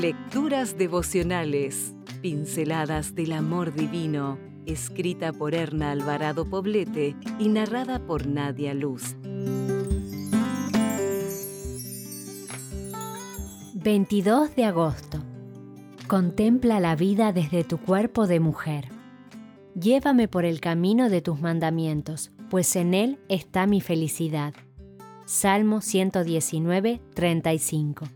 Lecturas devocionales, pinceladas del amor divino, escrita por Erna Alvarado Poblete y narrada por Nadia Luz. 22 de agosto. Contempla la vida desde tu cuerpo de mujer. Llévame por el camino de tus mandamientos, pues en él está mi felicidad. Salmo 119, 35.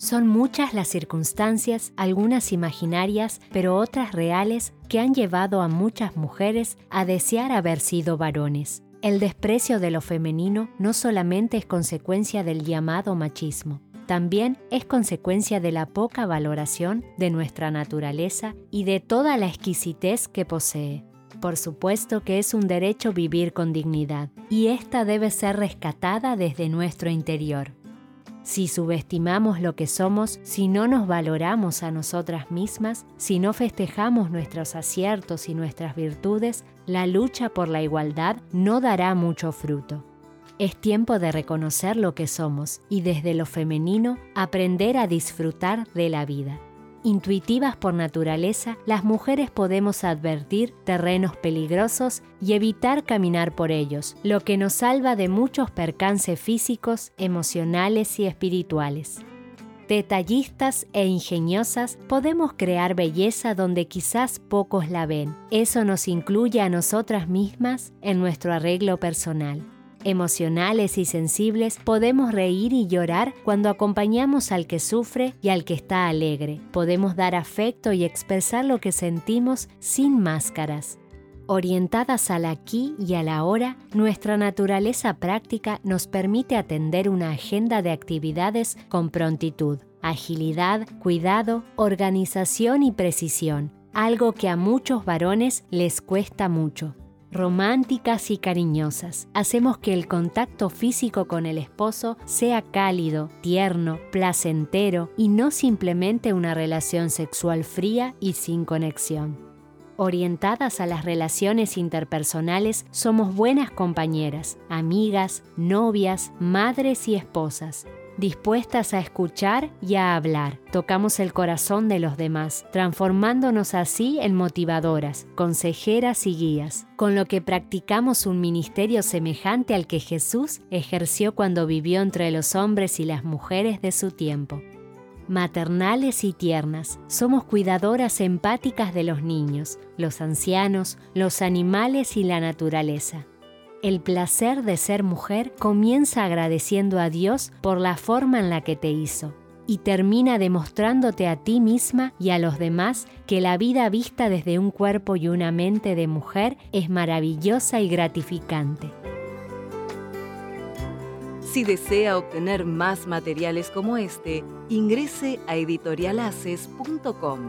Son muchas las circunstancias, algunas imaginarias, pero otras reales, que han llevado a muchas mujeres a desear haber sido varones. El desprecio de lo femenino no solamente es consecuencia del llamado machismo, también es consecuencia de la poca valoración de nuestra naturaleza y de toda la exquisitez que posee. Por supuesto que es un derecho vivir con dignidad, y esta debe ser rescatada desde nuestro interior. Si subestimamos lo que somos, si no nos valoramos a nosotras mismas, si no festejamos nuestros aciertos y nuestras virtudes, la lucha por la igualdad no dará mucho fruto. Es tiempo de reconocer lo que somos y desde lo femenino aprender a disfrutar de la vida. Intuitivas por naturaleza, las mujeres podemos advertir terrenos peligrosos y evitar caminar por ellos, lo que nos salva de muchos percances físicos, emocionales y espirituales. Detallistas e ingeniosas, podemos crear belleza donde quizás pocos la ven. Eso nos incluye a nosotras mismas en nuestro arreglo personal. Emocionales y sensibles, podemos reír y llorar cuando acompañamos al que sufre y al que está alegre. Podemos dar afecto y expresar lo que sentimos sin máscaras. Orientadas al aquí y a la hora, nuestra naturaleza práctica nos permite atender una agenda de actividades con prontitud, agilidad, cuidado, organización y precisión, algo que a muchos varones les cuesta mucho románticas y cariñosas. Hacemos que el contacto físico con el esposo sea cálido, tierno, placentero y no simplemente una relación sexual fría y sin conexión. Orientadas a las relaciones interpersonales, somos buenas compañeras, amigas, novias, madres y esposas dispuestas a escuchar y a hablar. Tocamos el corazón de los demás, transformándonos así en motivadoras, consejeras y guías, con lo que practicamos un ministerio semejante al que Jesús ejerció cuando vivió entre los hombres y las mujeres de su tiempo maternales y tiernas. Somos cuidadoras empáticas de los niños, los ancianos, los animales y la naturaleza. El placer de ser mujer comienza agradeciendo a Dios por la forma en la que te hizo y termina demostrándote a ti misma y a los demás que la vida vista desde un cuerpo y una mente de mujer es maravillosa y gratificante. Si desea obtener más materiales como este, ingrese a editorialaces.com.